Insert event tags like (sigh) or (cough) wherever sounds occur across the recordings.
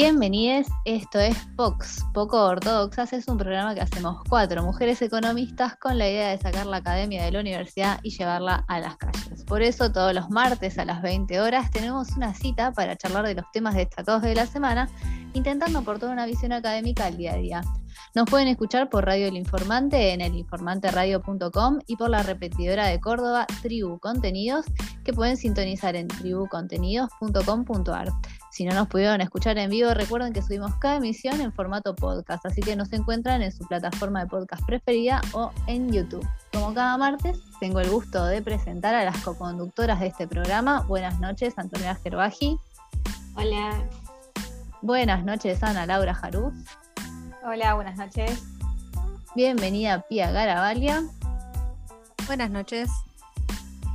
Bienvenidos, esto es POX, Poco Ortodoxas, es un programa que hacemos cuatro mujeres economistas con la idea de sacar la academia de la universidad y llevarla a las calles. Por eso todos los martes a las 20 horas tenemos una cita para charlar de los temas destacados de la semana, intentando aportar una visión académica al día a día. Nos pueden escuchar por Radio El Informante en elinformanteradio.com y por la repetidora de Córdoba Tribu Contenidos que pueden sintonizar en tribucontenidos.com.ar. Si no nos pudieron escuchar en vivo, recuerden que subimos cada emisión en formato podcast, así que nos encuentran en su plataforma de podcast preferida o en YouTube. Como cada martes, tengo el gusto de presentar a las coconductoras de este programa. Buenas noches, Antonio Gerbaji. Hola. Buenas noches, Ana Laura Jaruz. Hola, buenas noches. Bienvenida, Pía Garavalia. Buenas noches.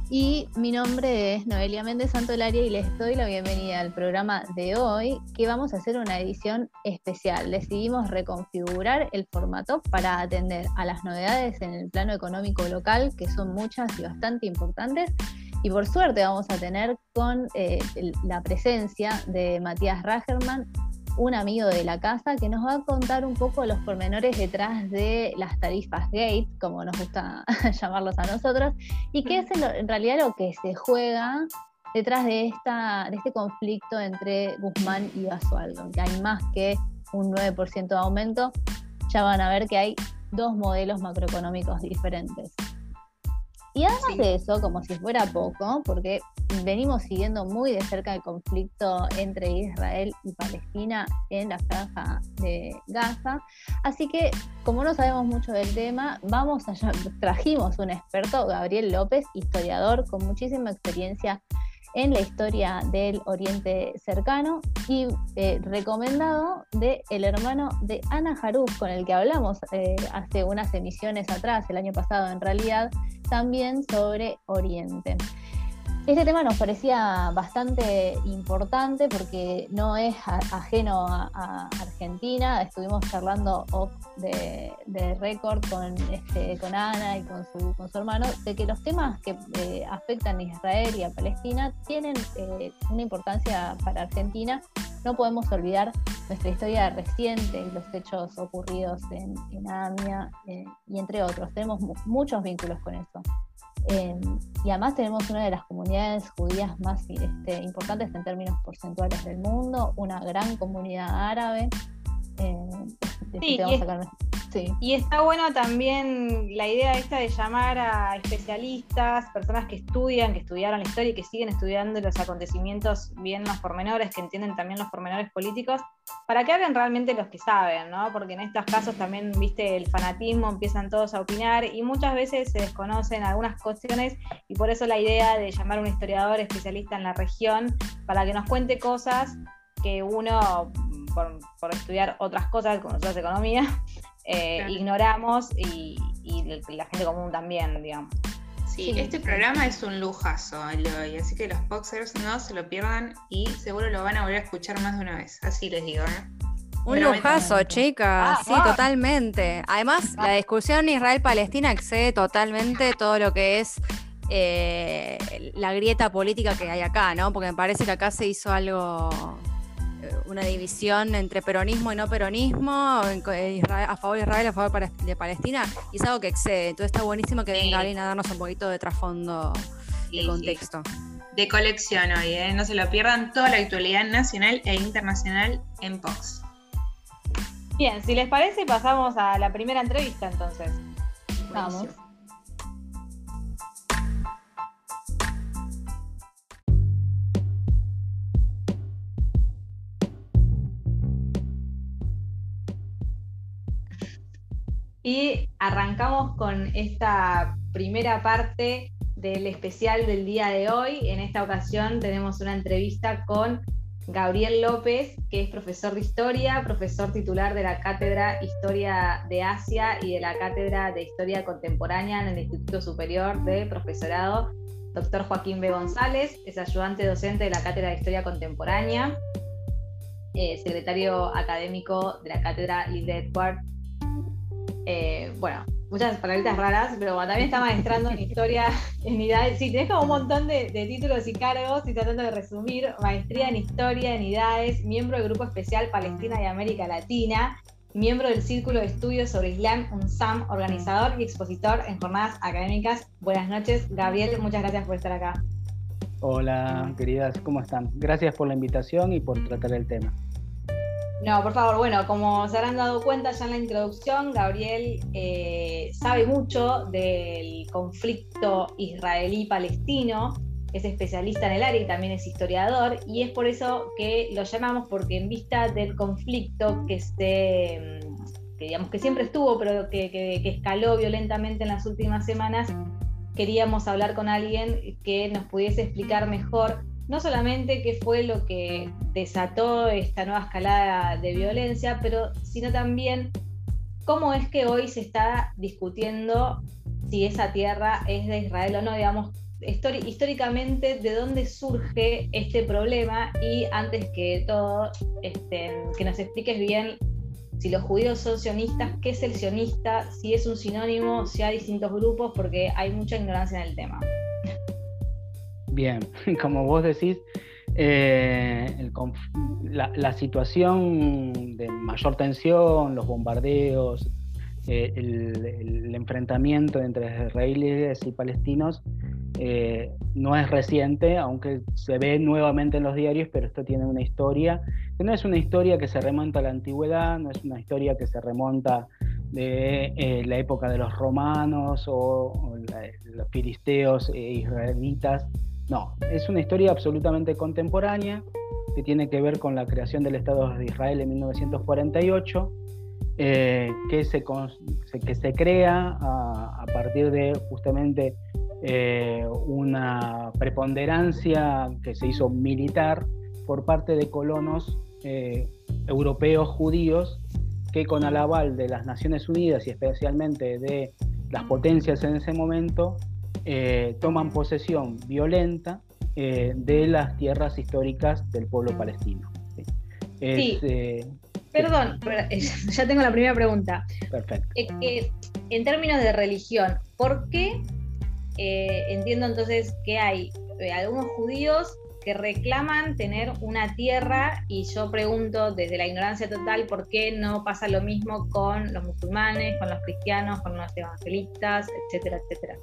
Y mi nombre es Noelia Méndez Santolaria y les doy la bienvenida al programa de hoy, que vamos a hacer una edición especial. Decidimos reconfigurar el formato para atender a las novedades en el plano económico local, que son muchas y bastante importantes. Y por suerte vamos a tener con eh, la presencia de Matías Ragerman, un amigo de la casa que nos va a contar un poco los pormenores detrás de las tarifas gate, como nos gusta (laughs) llamarlos a nosotros, y qué es en, realidad lo que se juega detrás de, esta, de este conflicto entre Guzmán y Basualdo, que hay más que un 9% de aumento, ya van a ver que hay dos modelos macroeconómicos diferentes. Y además de eso, como si fuera poco, porque venimos siguiendo muy de cerca el conflicto entre Israel y Palestina en la franja de Gaza, así que como no sabemos mucho del tema, vamos allá, (laughs) trajimos un experto, Gabriel López, historiador con muchísima experiencia en la historia del Oriente Cercano y eh, recomendado de el hermano de Ana Jaruz, con el que hablamos eh, hace unas emisiones atrás, el año pasado en realidad, también sobre Oriente. Este tema nos parecía bastante importante porque no es ajeno a, Argentina. Estuvimos charlando off de, récord con, este, con Ana y con su, con su hermano de que los temas que eh, afectan a Israel y a Palestina tienen eh, una importancia para Argentina. No podemos olvidar nuestra historia reciente y los hechos ocurridos en, en AMIA eh, y entre otros. Tenemos muchos vínculos con eso. Em, y además tenemos una de las comunidades judías más este, importantes en términos porcentuales del mundo, una gran comunidad árabe. Em, sí, y, está bueno también la idea esta de llamar a especialistas, personas que estudian, que estudiaron la historia y que siguen estudiando los acontecimientos bien los pormenores, que entienden también los pormenores políticos, para que hablen realmente los que saben, ¿no? Porque en estos casos también, viste, el fanatismo, empiezan todos a opinar y muchas veces se desconocen algunas cuestiones y por eso la idea de llamar a un historiador especialista en la región para que nos cuente cosas que uno, por, estudiar otras cosas, como nosotros economía, (laughs) eh, ignoramos y, la gente común también, digamos. Sí, este programa es un lujazo, y así que los boxers no se lo pierdan y seguro lo van a volver a escuchar más de una vez, así les digo. ¿eh? Un lujazo, chicas, ah, sí, totalmente. Además, la discusión Israel-Palestina excede totalmente (laughs) todo lo que es eh, la grieta política que hay acá, ¿no? Porque me parece que acá se hizo algo una división entre peronismo y no peronismo, a favor de Israel, a favor de Palestina, y es algo que excede. Entonces está buenísimo que venga alguien a darnos un poquito de trasfondo de contexto. De colección hoy, ¿eh? no se lo pierdan toda la actualidad nacional e internacional en Pox. Bien, si les parece, pasamos a la primera entrevista entonces. Vamos. Y arrancamos con esta primera parte del especial del día de hoy. En esta ocasión tenemos una entrevista con Gabriel López, que es profesor de historia, profesor titular de la Cátedra Historia de Asia y de la Cátedra de Historia Contemporánea en el Instituto Superior de Profesorado. Doctor Joaquín B. González es ayudante docente de la Cátedra de Historia Contemporánea, eh, secretario académico de la Cátedra Lilde Edward eh, bueno, muchas palabritas raras, pero también está maestrando en historia, (laughs) en idades. Sí, tenés como un montón de, títulos y cargos y tratando de resumir. Maestría en historia, en idades, miembro del Grupo Especial Palestina y América Latina, miembro del Círculo de Estudios sobre Islam, UNSAM, organizador y expositor en jornadas académicas. Buenas noches, Gabriel, muchas gracias por estar acá. Hola, queridas, ¿cómo están? Gracias por la invitación y por tratar el tema. No, por favor, bueno, como se habrán dado cuenta ya en la introducción, Gabriel eh, sabe mucho del conflicto israelí-palestino, es especialista en el área y también es historiador, y es por eso que lo llamamos, porque en vista del conflicto que se digamos que siempre estuvo, pero que escaló violentamente en las últimas semanas, queríamos hablar con alguien que nos pudiese explicar mejor no solamente qué fue lo que desató esta nueva escalada de violencia, pero sino también cómo es que hoy se está discutiendo si esa tierra es de Israel o no, digamos, históricamente de dónde surge este problema y antes que todo, este, que nos expliques bien si los judíos son sionistas, qué es el sionista, si es un sinónimo, si hay distintos grupos, porque hay mucha ignorancia en el tema. Bien, (laughs) como vos decís, eh, la, situación de mayor tensión, los bombardeos, eh, el, enfrentamiento entre israelíes y palestinos eh, no es reciente, aunque se ve nuevamente en los diarios, pero esto tiene una historia, que no es una historia que se remonta a la antigüedad, no es una historia que se remonta de la época de los romanos o, los filisteos e israelitas, no, es una historia absolutamente contemporánea que tiene que ver con la creación del Estado de Israel en 1948, eh, que, se, que se crea a, partir de justamente eh, una preponderancia que se hizo militar por parte de colonos eh, europeos judíos que con el aval de las Naciones Unidas y especialmente de las potencias en ese momento eh, toman posesión violenta eh, de las tierras históricas del pueblo palestino. Sí. Eh, Perdón, (laughs) ya tengo la primera pregunta. Perfecto. en términos de religión, ¿por qué entiendo entonces que hay algunos judíos que reclaman tener una tierra y yo pregunto desde la ignorancia total por qué no pasa lo mismo con los musulmanes, con los cristianos, con los evangelistas, etcétera, etcétera.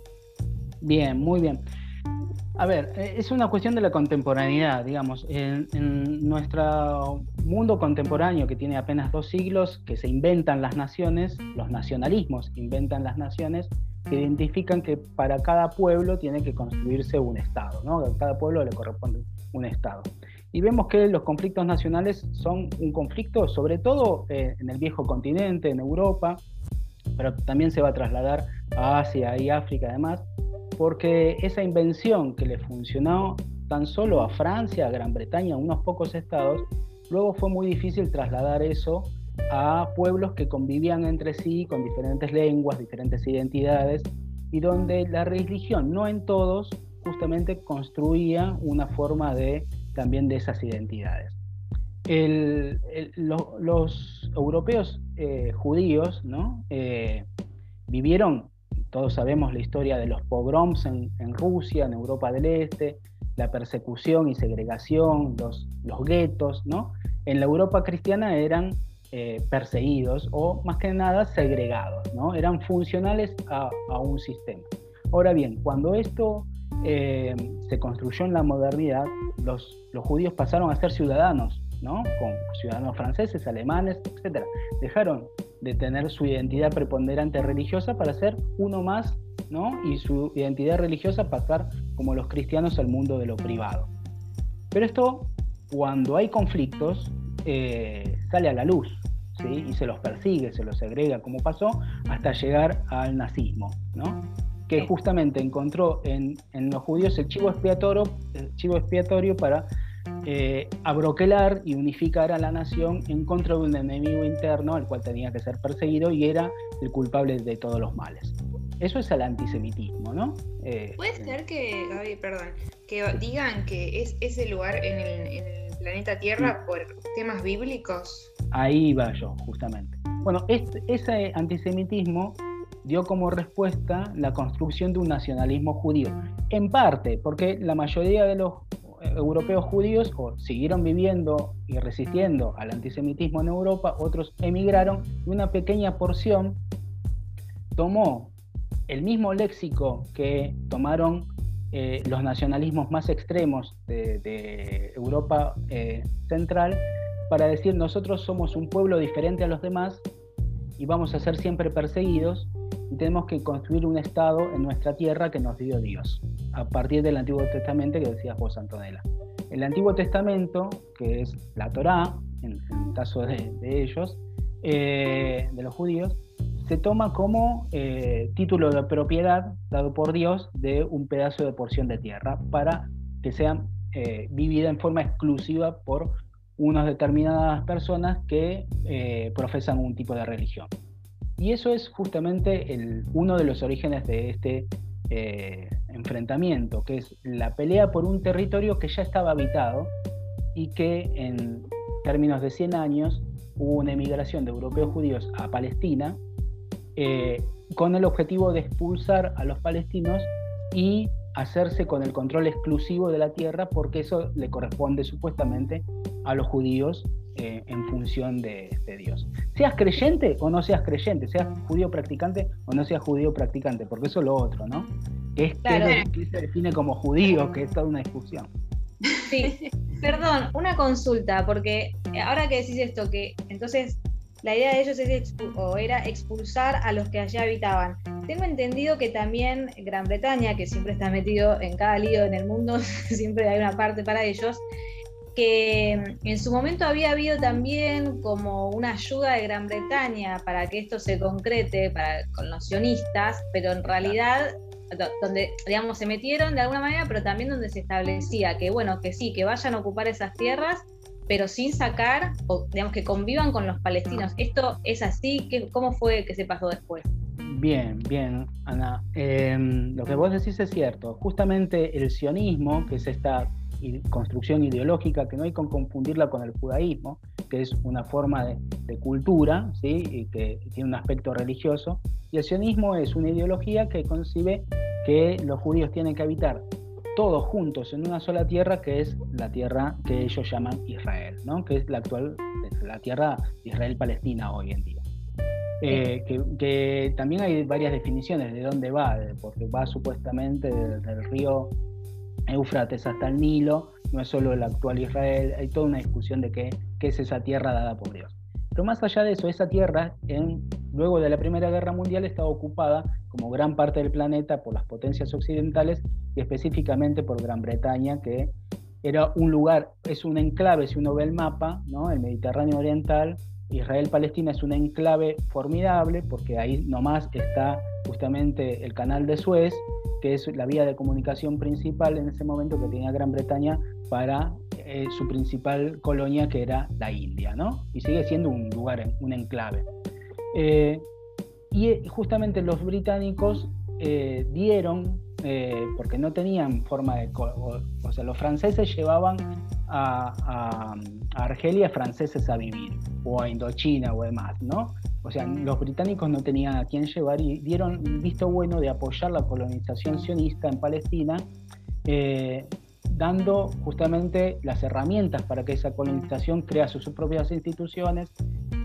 Bien, muy bien. A ver, eh, es una cuestión de la contemporaneidad, digamos. En, nuestro mundo contemporáneo, que tiene apenas dos siglos, que se inventan las naciones, los nacionalismos inventan las naciones, que identifican que para cada pueblo tiene que construirse un Estado, ¿no? A cada pueblo le corresponde un Estado. Y vemos que los conflictos nacionales son un conflicto, sobre todo eh, en el viejo continente, en Europa, pero también se va a trasladar a Asia y África además, porque esa invención que le funcionó tan solo a Francia, a Gran Bretaña, a unos pocos estados, luego fue muy difícil trasladar eso a pueblos que convivían entre sí con diferentes lenguas, diferentes identidades, y donde la religión, no en todos, justamente construía una forma de también de esas identidades. los europeos eh, judíos ¿no? Eh, vivieron todos sabemos la historia de los pogroms en, Rusia, en Europa del Este, la persecución y segregación, los, guetos, ¿no? En la Europa cristiana eran eh, perseguidos o más que nada segregados, ¿no? Eran funcionales a, un sistema. Ahora bien, cuando esto eh, se construyó en la modernidad, los, los judíos pasaron a ser ciudadanos, ¿no? Con ciudadanos franceses, alemanes, etc. Dejaron de tener su identidad preponderante religiosa para ser uno más, ¿no? Y su identidad religiosa pasar como los cristianos al mundo de lo privado. Pero esto, cuando hay conflictos, eh, sale a la luz, ¿sí? Y se los persigue, se los segrega, como pasó, hasta llegar al nazismo, ¿no? Que justamente encontró en, en los judíos el chivo expiatorio, el chivo expiatorio para eh, abroquelar y unificar a la nación en contra de un enemigo interno al cual tenía que ser perseguido y era el culpable de todos los males. Eso es el antisemitismo, ¿no? Eh, Puede eh, ser que, perdón, que digan que es ese lugar en el, planeta Tierra por temas bíblicos. Ahí va yo, justamente. Bueno, ese antisemitismo dio como respuesta la construcción de un nacionalismo judío. En parte, porque la mayoría de los europeos judíos o siguieron viviendo y resistiendo al antisemitismo en Europa, otros emigraron y una pequeña porción tomó el mismo léxico que tomaron eh, los nacionalismos más extremos de, Europa eh, Central para decir nosotros somos un pueblo diferente a los demás y vamos a ser siempre perseguidos y tenemos que construir un Estado en nuestra tierra que nos dio Dios, a partir del Antiguo Testamento que decías vos, Antonella. El Antiguo Testamento, que es la Torá, en, el caso de, ellos, eh, de los judíos, se toma como eh, título de propiedad dado por Dios de un pedazo de porción de tierra para que sea eh, vivida en forma exclusiva por unas determinadas personas que eh, profesan un tipo de religión. Y eso es justamente uno de los orígenes de este eh, enfrentamiento, que es la pelea por un territorio que ya estaba habitado y que en términos de 100 años hubo una emigración de europeos judíos a Palestina eh, con el objetivo de expulsar a los palestinos y hacerse con el control exclusivo de la tierra porque eso le corresponde supuestamente a los judíos eh, en función de, Dios. Seas creyente o no seas creyente, seas judío practicante o no seas judío practicante, porque eso es lo otro, ¿no? Es que, se define como judío, que es toda una discusión. Sí, perdón, una consulta, porque ahora que decís esto, que entonces la idea de ellos es era expulsar a los que allí habitaban. Tengo entendido que también Gran Bretaña, que siempre está metido en cada lío en el mundo, (laughs) siempre hay una parte para ellos, que en su momento había habido también como una ayuda de Gran Bretaña para que esto se concrete para, con los sionistas, pero en realidad donde digamos se metieron de alguna manera, pero también donde se establecía que bueno, que sí, que vayan a ocupar esas tierras, pero sin sacar, o digamos que convivan con los palestinos. ¿Esto es así? ¿Cómo fue que se pasó después? Bien, bien, Ana. Em, lo que vos decís es cierto. Justamente el sionismo, que es esta construcción ideológica, que no hay que confundirla con el judaísmo, que es una forma de, cultura, ¿sí? y que tiene un aspecto religioso, y el sionismo es una ideología que concibe que los judíos tienen que habitar todos juntos en una sola tierra que es la tierra que ellos llaman Israel, ¿no? que es la actual, la tierra Israel-Palestina hoy en día. Eh, que, también hay varias definiciones de dónde va, porque va supuestamente desde el río Éufrates hasta el Nilo, no es solo el actual Israel, hay toda una discusión de qué, es esa tierra dada por Dios. Pero más allá de eso, esa tierra, en, luego de la Primera Guerra Mundial, estaba ocupada como gran parte del planeta por las potencias occidentales y específicamente por Gran Bretaña, que era un lugar, es un enclave, si uno ve el mapa, ¿no? el Mediterráneo Oriental, Israel-Palestina es un enclave formidable porque ahí nomás está justamente el canal de Suez, que es la vía de comunicación principal en ese momento que tenía Gran Bretaña para eh, su principal colonia que era la India, ¿no? Y sigue siendo un lugar, un enclave. Eh, y justamente los británicos eh, dieron, eh, porque no tenían forma de... O, sea, los franceses llevaban a, Argelia franceses a vivir, o a Indochina o demás, ¿no? O sea, los británicos no tenían a quién llevar y dieron visto bueno de apoyar la colonización sionista en Palestina, eh, dando justamente las herramientas para que esa colonización crea sus propias instituciones,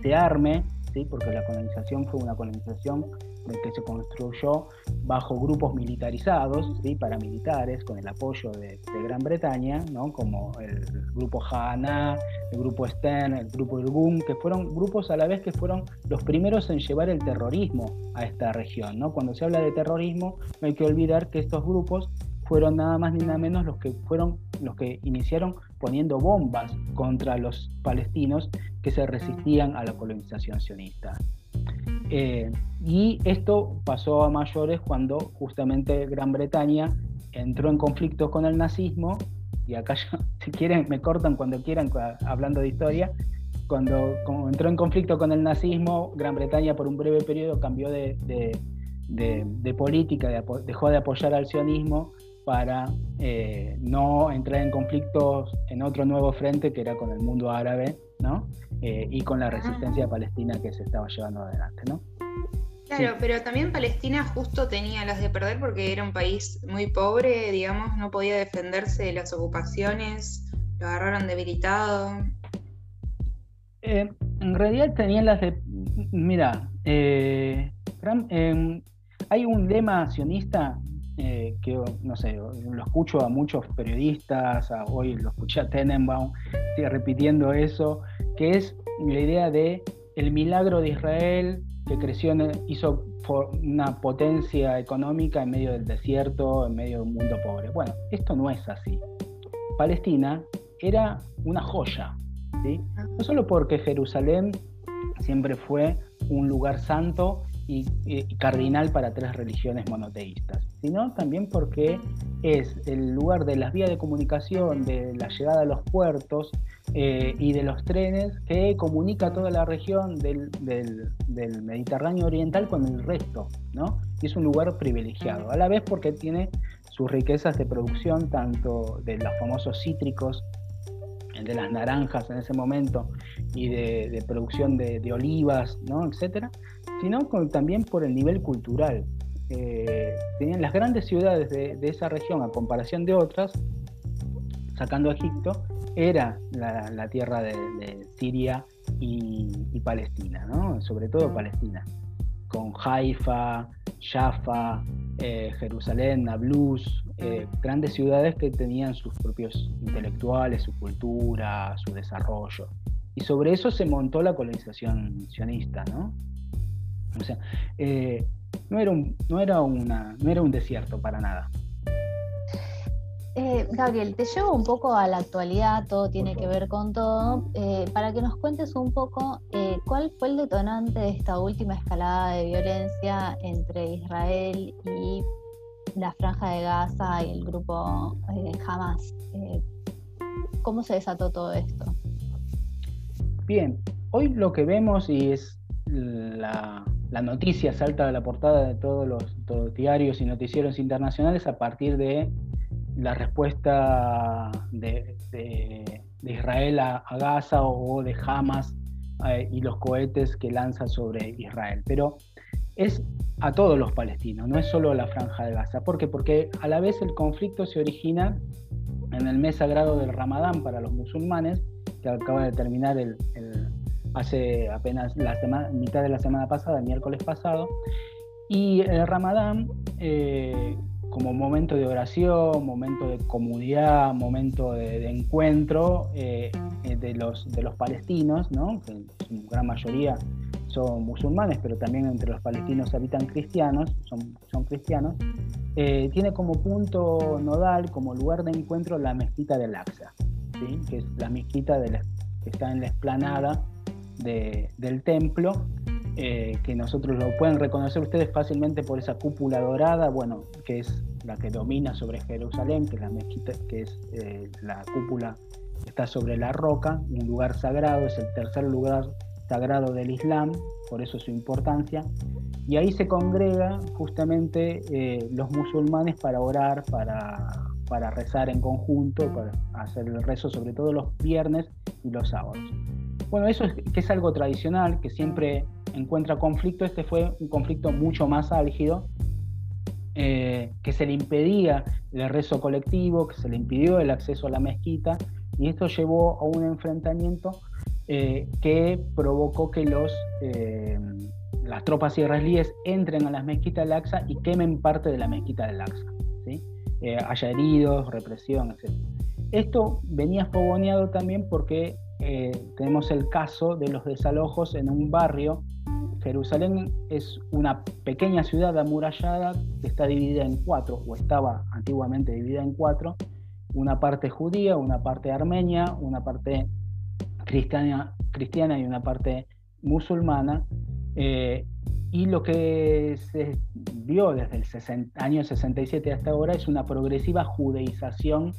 se arme, porque la colonización fue una colonización que se construyó bajo grupos militarizados, ¿sí? paramilitares, con el apoyo de, Gran Bretaña, ¿no? como el grupo Haganah, el grupo Stern, el grupo Irgun, que fueron grupos a la vez que fueron los primeros en llevar el terrorismo a esta región. ¿no? Cuando se habla de terrorismo, no hay que olvidar que estos grupos fueron nada más ni nada menos los que fueron los que iniciaron poniendo bombas contra los palestinos que se resistían a la colonización sionista. Eh, y esto pasó a mayores cuando justamente Gran Bretaña entró en conflictos con el nazismo, y acá (laughs) si quieren me cortan cuando quieran hablando de historia, cuando, entró en conflicto con el nazismo, Gran Bretaña por un breve periodo cambió de, de política, dejó de apoyar al sionismo para eh, no entrar en conflictos en otro nuevo frente que era con el mundo árabe, ¿no? Eh, y con la resistencia palestina que se estaba llevando adelante, ¿no? Claro, pero también Palestina justo tenía las de perder porque era un país muy pobre, digamos, no podía defenderse de las ocupaciones, lo agarraron debilitado. Eh, en realidad tenían las de. Mira, eh, em, hay un lema sionista eh, que, no sé, lo escucho a muchos periodistas, hoy lo escuché a Tenenbaum repitiendo eso, que es la idea de el milagro de Israel que creció, hizo una potencia económica en medio del desierto, en medio de un mundo pobre. Bueno, esto no es así. Palestina era una joya, ¿sí? no solo porque Jerusalén siempre fue un lugar santo y, cardinal para tres religiones monoteístas, sino también porque es el lugar de las vías de comunicación, de la llegada a los puertos eh, y de los trenes que comunica toda la región del, Mediterráneo Oriental con el resto, ¿no? Y es un lugar privilegiado, a la vez porque tiene sus riquezas de producción, tanto de los famosos cítricos de las naranjas en ese momento y de, producción de, olivas, ¿no? etcétera, sino también por el nivel cultural. Eh, tenían las grandes ciudades de, esa región, a comparación de otras, sacando Egipto, era la, tierra de, Siria y, Palestina, ¿no? sobre todo Palestina, con Haifa, Jaffa, eh, Jerusalén, Nablus, eh, grandes ciudades que tenían sus propios intelectuales, su cultura, su desarrollo. Y sobre eso se montó la colonización sionista, ¿no? O sea, eh, no, era un, no, era una, no era un desierto para nada. Eh, Gabriel, te llevo un poco a la actualidad, todo tiene que ver con todo, para que nos cuentes un poco cuál fue el detonante de esta última escalada de violencia entre Israel y la franja de Gaza y el grupo eh, Hamas. Eh, ¿Cómo se desató todo esto? Bien, hoy lo que vemos y es la, noticia salta de la portada de todos los diarios y noticieros internacionales a partir de la respuesta de, Israel a, Gaza o, de Hamas eh, y los cohetes que lanza sobre Israel. Pero es a todos los palestinos, no es solo la franja de Gaza. ¿Por qué? Porque a la vez el conflicto se origina en el mes sagrado del Ramadán para los musulmanes, que acaba de terminar el, hace apenas la mitad de la semana pasada, el miércoles pasado, y el Ramadán eh, como momento de oración, momento de comunidad, momento de, encuentro eh, de, los, de los palestinos, ¿no? que en gran mayoría son musulmanes, pero también entre los palestinos habitan cristianos, son, son cristianos, eh, tiene como punto nodal, como lugar de encuentro, la mezquita del Aqsa, que es la mezquita que está en la explanada del templo, eh, que nosotros lo pueden reconocer ustedes fácilmente por esa cúpula dorada, bueno, que es la que domina sobre Jerusalén, que es la mezquita, que es eh, la cúpula que está sobre la roca, un lugar sagrado, es el tercer lugar sagrado del Islam, por eso su importancia, y ahí se congrega justamente eh, los musulmanes para orar, para, para rezar en conjunto, para hacer el rezo sobre todo los viernes y los sábados. Bueno, eso es, que es algo tradicional, que siempre encuentra conflicto, este fue un conflicto mucho más álgido, eh, que se le impedía el rezo colectivo, que se le impidió el acceso a la mezquita, y esto llevó a un enfrentamiento eh, que provocó que los, eh, las tropas israelíes entren a las mezquitas del Aqsa y quemen parte de la mezquita del Aqsa. ¿sí? Haya heridos, represión, etc. Esto venía fogoneado también porque tenemos el caso de los desalojos en un barrio. Jerusalén es una pequeña ciudad amurallada que está dividida en cuatro, o estaba antiguamente dividida en cuatro, una parte judía, una parte armenia, una parte cristiana, cristiana y una parte musulmana. Eh, y lo que se vio desde el año 67 hasta ahora es una progresiva judeización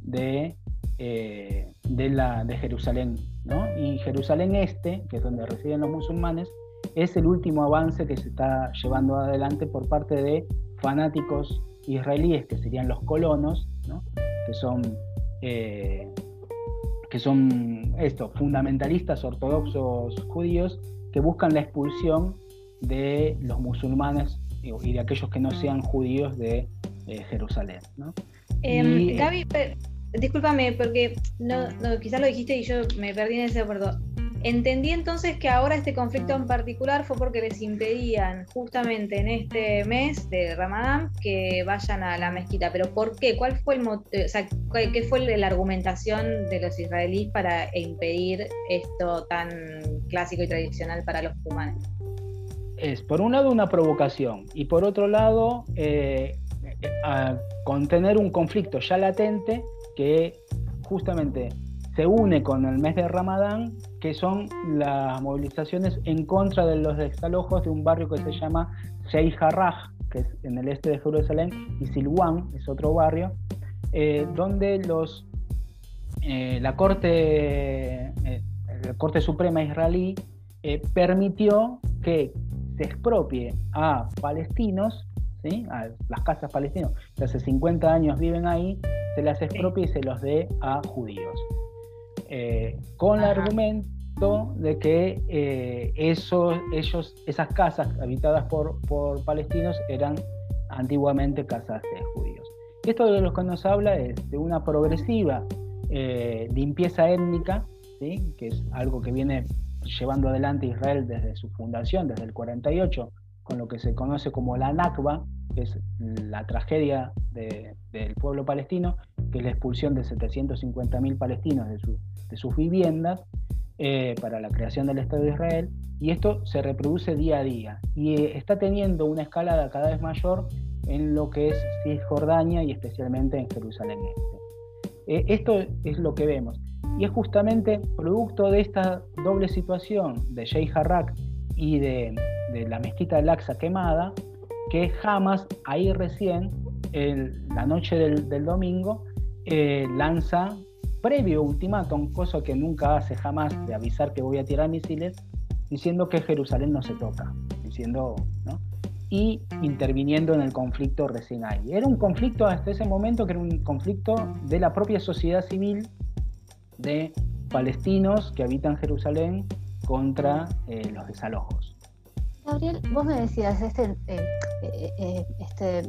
de, eh, de, la, de Jerusalén. ¿no? Y Jerusalén Este, que es donde residen los musulmanes, es el último avance que se está llevando adelante por parte de fanáticos israelíes, que serían los colonos, ¿no? que son eh, que son estos fundamentalistas ortodoxos judíos que buscan la expulsión de los musulmanes y de aquellos que no sean judíos de eh, Jerusalén. ¿no? Em, Gaby, discúlpame, porque no, quizás lo dijiste y yo me perdí en ese acuerdo. Entendí entonces que ahora este conflicto en particular fue porque les impedían justamente en este mes de Ramadán que vayan a la mezquita. Pero ¿por qué? ¿Cuál fue el o sea, qué fue la argumentación de los israelíes para impedir esto tan clásico y tradicional para los humanos? Es por un lado una provocación y por otro lado eh, contener un conflicto ya latente que justamente se une con el mes de Ramadán, que son las movilizaciones en contra de los desalojos de un barrio que se llama Sheikh que es en el este de Jerusalén, y Silwan, es otro barrio, eh, donde los, eh, la, corte, eh, la Corte Suprema israelí permitió que se expropie a palestinos, ¿sí? a las casas palestinas, que hace 50 años viven ahí, se las expropie y se los dé a judíos. Eh, con el argumento de que eh, ellos, esas casas habitadas por, palestinos eran antiguamente casas de judíos. Esto de lo que nos habla es de una progresiva eh, limpieza étnica, ¿sí? que es algo que viene llevando adelante Israel desde su fundación, desde el 48, con lo que se conoce como la Nakba, que es la tragedia del pueblo palestino, que es la expulsión de 750.000 palestinos de, de, sus viviendas eh, para la creación del Estado de Israel, y esto se reproduce día a día, y eh, está teniendo una escalada cada vez mayor en lo que es Cisjordania y especialmente en Jerusalén Este. Eh, esto es lo que vemos, y es justamente producto de esta doble situación de Sheikh Harak y de, de la mezquita de Aqsa quemada, que jamás ahí recién, la noche del, domingo, eh, lanza previo ultimátum, cosa que nunca hace jamás de avisar que voy a tirar misiles, diciendo que Jerusalén no se toca, diciendo, y interviniendo en el conflicto recién ahí. Era un conflicto hasta ese momento que era un conflicto de la propia sociedad civil de palestinos que habitan Jerusalén contra eh, los desalojos. Gabriel, vos me decías, este, eh, eh, eh, este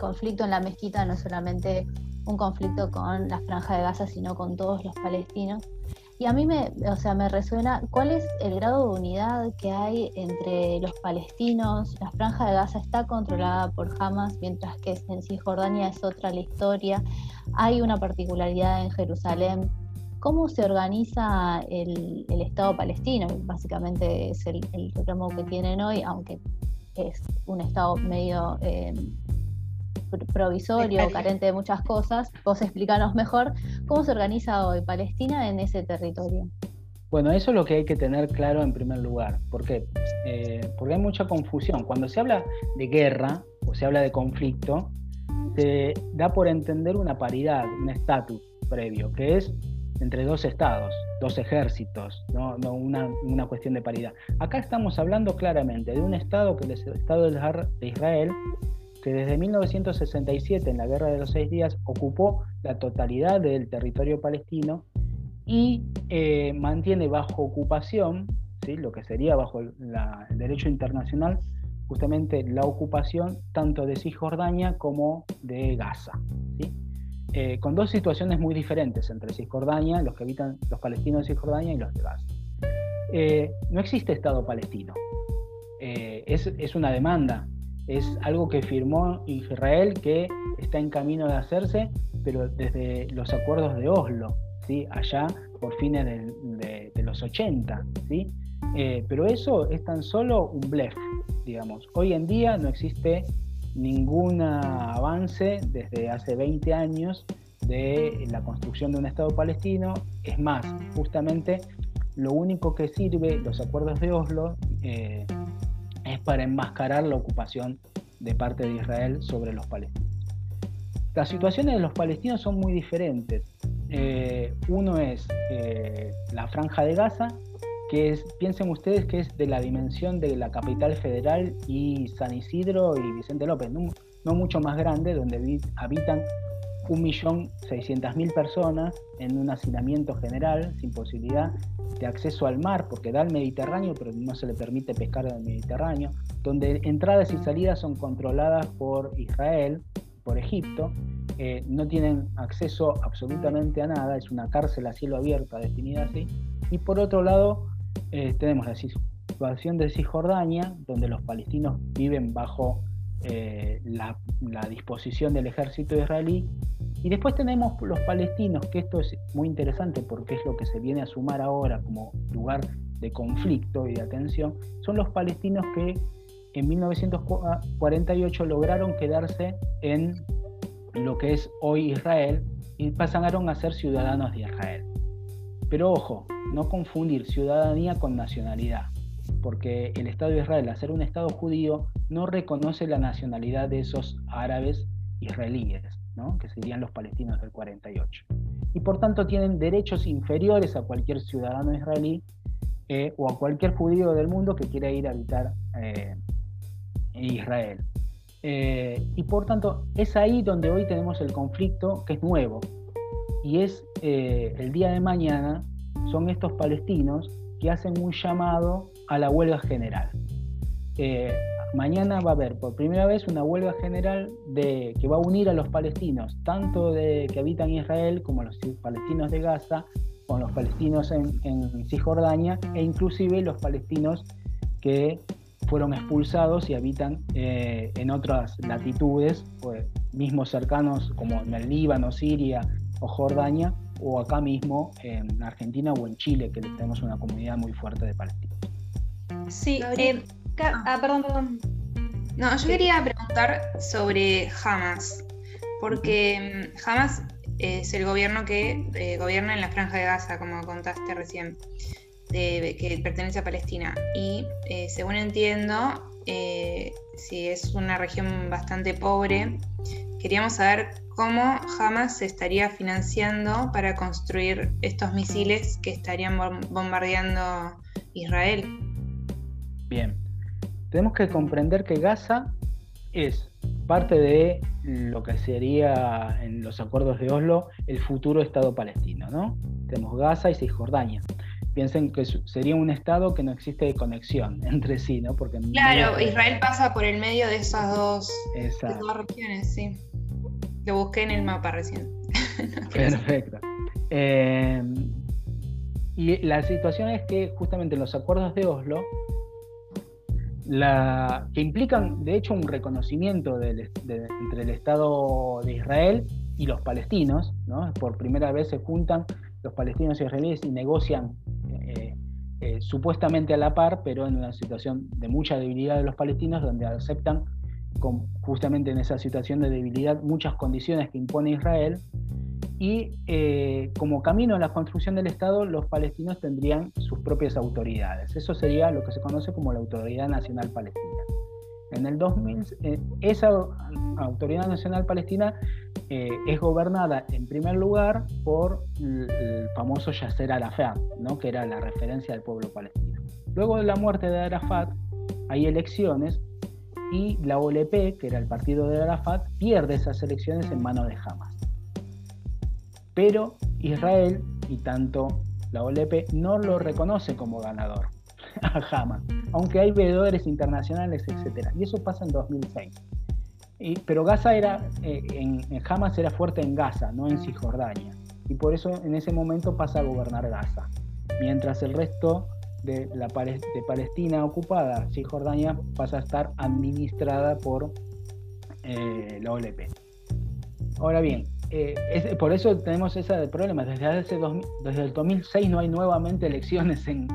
conflicto en la mezquita no es solamente un conflicto con la franja de Gaza, sino con todos los palestinos. Y a mí me, o sea, me resuena cuál es el grado de unidad que hay entre los palestinos. La franja de Gaza está controlada por Hamas, mientras que en Cisjordania es otra la historia. Hay una particularidad en Jerusalén cómo se organiza el, Estado palestino, básicamente es el, reclamo que tienen hoy, aunque es un Estado medio eh, provisorio, carente de muchas cosas. Vos explícanos mejor cómo se organiza hoy Palestina en ese territorio. Bueno, eso es lo que hay que tener claro en primer lugar. ¿Por qué? Eh, porque hay mucha confusión. Cuando se habla de guerra o se habla de conflicto, se da por entender una paridad, un estatus previo, que es entre dos estados, dos ejércitos, no, una, cuestión de paridad. Acá estamos hablando claramente de un estado que es el Estado de Israel, que desde 1967, en la Guerra de los Seis Días, ocupó la totalidad del territorio palestino y eh, mantiene bajo ocupación, ¿sí? lo que sería bajo el derecho internacional, justamente la ocupación tanto de Cisjordania como de Gaza. ¿sí? Eh, con dos situaciones muy diferentes entre Cisjordania, los que habitan los palestinos de Cisjordania y los de Gaza. Eh, no existe Estado palestino. Eh, es, una demanda, es algo que firmó Israel que está en camino de hacerse, pero desde los acuerdos de Oslo, ¿sí? allá por fines de, los 80. ¿sí? pero eso es tan solo un blef, digamos. Hoy en día no existe ningún avance desde hace 20 años de la construcción de un Estado palestino. Es más, justamente lo único que sirve los acuerdos de Oslo eh, es para enmascarar la ocupación de parte de Israel sobre los palestinos. Las situaciones de los palestinos son muy diferentes. Eh, uno es eh, la franja de Gaza, que es, piensen ustedes que es de la dimensión de la capital federal y San Isidro y Vicente López, no, mucho más grande, donde habitan 1.600.000 personas en un hacinamiento general, sin posibilidad de acceso al mar, porque da el Mediterráneo, pero no se le permite pescar el Mediterráneo, donde entradas y salidas son controladas por Israel, por Egipto, eh, no tienen acceso absolutamente a nada, es una cárcel a cielo abierto, definida así, y por otro lado eh, tenemos la situación de Cisjordania, donde los palestinos viven bajo eh, la, disposición del ejército israelí. Y después tenemos los palestinos, que esto es muy interesante porque es lo que se viene a sumar ahora como lugar de conflicto y de atención, son los palestinos que en 1948 lograron quedarse en lo que es hoy Israel y pasaron a ser ciudadanos de Israel. Pero ojo, no confundir ciudadanía con nacionalidad porque el Estado de Israel, al ser un Estado judío, no reconoce la nacionalidad de esos árabes israelíes, que serían los palestinos del 48. Y por tanto tienen derechos inferiores a cualquier ciudadano israelí eh, o a cualquier judío del mundo que quiera ir a habitar eh, Israel. Eh, y por tanto es ahí donde hoy tenemos el conflicto que es nuevo. Y es el día de mañana, son estos palestinos que hacen un llamado a la huelga general. Eh, mañana va a haber por primera vez una huelga general de, que va a unir a los palestinos, tanto de, que habitan Israel como los palestinos de Gaza, con los palestinos en, Cisjordania e inclusive los palestinos que fueron expulsados y habitan eh, en otras latitudes, pues, mismos cercanos como en el Líbano, Siria o Jordania, o acá mismo en Argentina o en Chile, que tenemos una comunidad muy fuerte de palestinos. Sí, eh, ah. ah. perdón, perdón. No, yo quería preguntar sobre Hamas, porque mm, Hamas es el gobierno que eh, gobierna en la franja de Gaza, como contaste recién, que pertenece a Palestina. Y eh, según entiendo, si es una región bastante pobre, queríamos saber cómo Hamas se estaría financiando para construir estos misiles que estarían bombardeando Israel. Bien, tenemos que comprender que Gaza es parte de lo que sería en los acuerdos de Oslo el futuro Estado palestino, ¿no? Tenemos Gaza y Cisjordania. Piensen que sería un Estado que no existe de conexión (laughs) entre sí, ¿no? Porque claro, Israel pasa por el medio de esas dos, regiones, sí. Lo busqué en el mapa recién. (laughs) Perfecto. Eh, y la situación es que justamente en los acuerdos de Oslo la, que implican de hecho un reconocimiento entre el Estado de Israel y los palestinos. ¿no? Por primera vez se juntan los palestinos y israelíes y negocian eh, eh, supuestamente a la par, pero en una situación de mucha debilidad de los palestinos, donde aceptan justamente en esa situación de debilidad muchas condiciones que impone Israel y eh, como camino a la construcción del Estado, los palestinos tendrían sus propias autoridades. Eso sería lo que se conoce como la Autoridad Nacional Palestina. En el 2000, eh, esa Autoridad Nacional Palestina eh, es gobernada en primer lugar por el, famoso Yasser Arafat, ¿no? que era la referencia del pueblo palestino. Luego de la muerte de Arafat, hay elecciones y la OLP, que era el partido de Arafat, pierde esas elecciones en manos de Hamas. Pero Israel y tanto la OLP no lo reconoce como ganador (laughs) a Hamas, aunque hay veedores internacionales, etc. Y eso pasa en 2006. pero Gaza era, eh, en, Hamas era fuerte en Gaza, no en Cisjordania. Y por eso en ese momento pasa a gobernar Gaza. Mientras el resto de, la, de Palestina ocupada, Cisjordania, pasa a estar administrada por eh, la OLP. Ahora bien, eh, por eso tenemos ese problema. Desde, hace desde el 2006 no hay nuevamente elecciones en,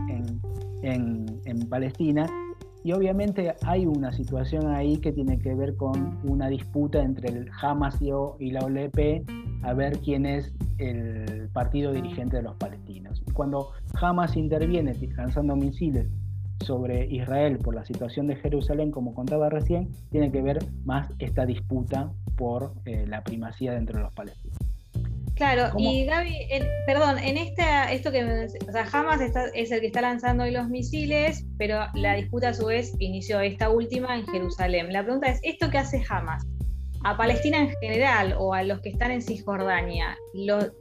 Palestina y obviamente hay una situación ahí que tiene que ver con una disputa entre el Hamas y, la OLP a ver quién es el partido dirigente de los palestinos. Cuando Hamas interviene lanzando misiles sobre Israel por la situación de Jerusalén, como contaba recién, tiene que ver más esta disputa por eh, la primacía dentro de los palestinos. Claro, y Gaby, perdón, en esta, esto que, o sea, Hamas es el que está lanzando hoy los misiles, pero la disputa a su vez inició esta última en Jerusalén. La pregunta es, ¿esto qué hace Hamas? A Palestina en general o a los que están en Cisjordania,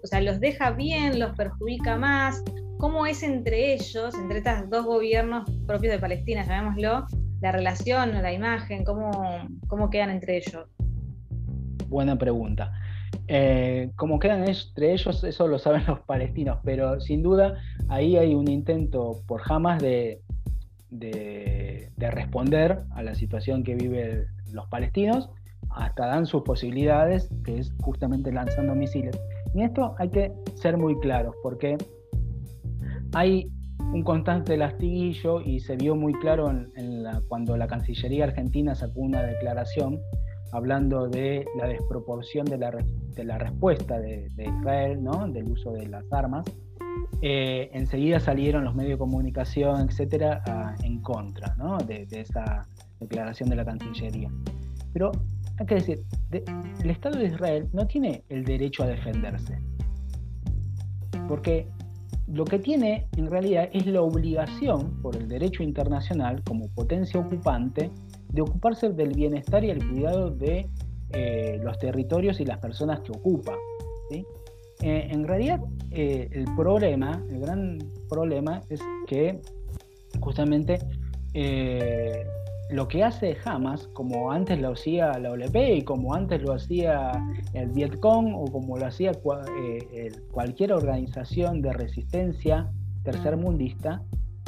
o sea, ¿los deja bien, los perjudica más? ¿Cómo es entre ellos, entre estos dos gobiernos propios de Palestina, llamémoslo, la relación la imagen? ¿Cómo, cómo quedan entre ellos? Buena pregunta. Eh, cómo quedan entre ellos, eso lo saben los palestinos, pero sin duda ahí hay un intento por jamás de, de, de responder a la situación que viven los palestinos hasta dan sus posibilidades, que es justamente lanzando misiles. Y esto hay que ser muy claros, porque hay un constante lastiguillo y se vio muy claro en, cuando la Cancillería Argentina sacó una declaración hablando de la desproporción de la, de la respuesta de, Israel, ¿no? del uso de las armas. Eh, enseguida salieron los medios de comunicación, etcétera, en contra ¿no? de, de, esa declaración de la Cancillería. Pero hay que decir, el Estado de Israel no tiene el derecho a defenderse. Porque lo que tiene en realidad es la obligación por el derecho internacional como potencia ocupante de ocuparse del bienestar y el cuidado de eh, los territorios y las personas que ocupa. Eh, en realidad eh, el problema, el gran problema es que justamente lo que hace Hamas, como antes lo hacía la OLP y como antes lo hacía el Vietcong o como lo hacía eh, cualquier organización de resistencia tercermundista,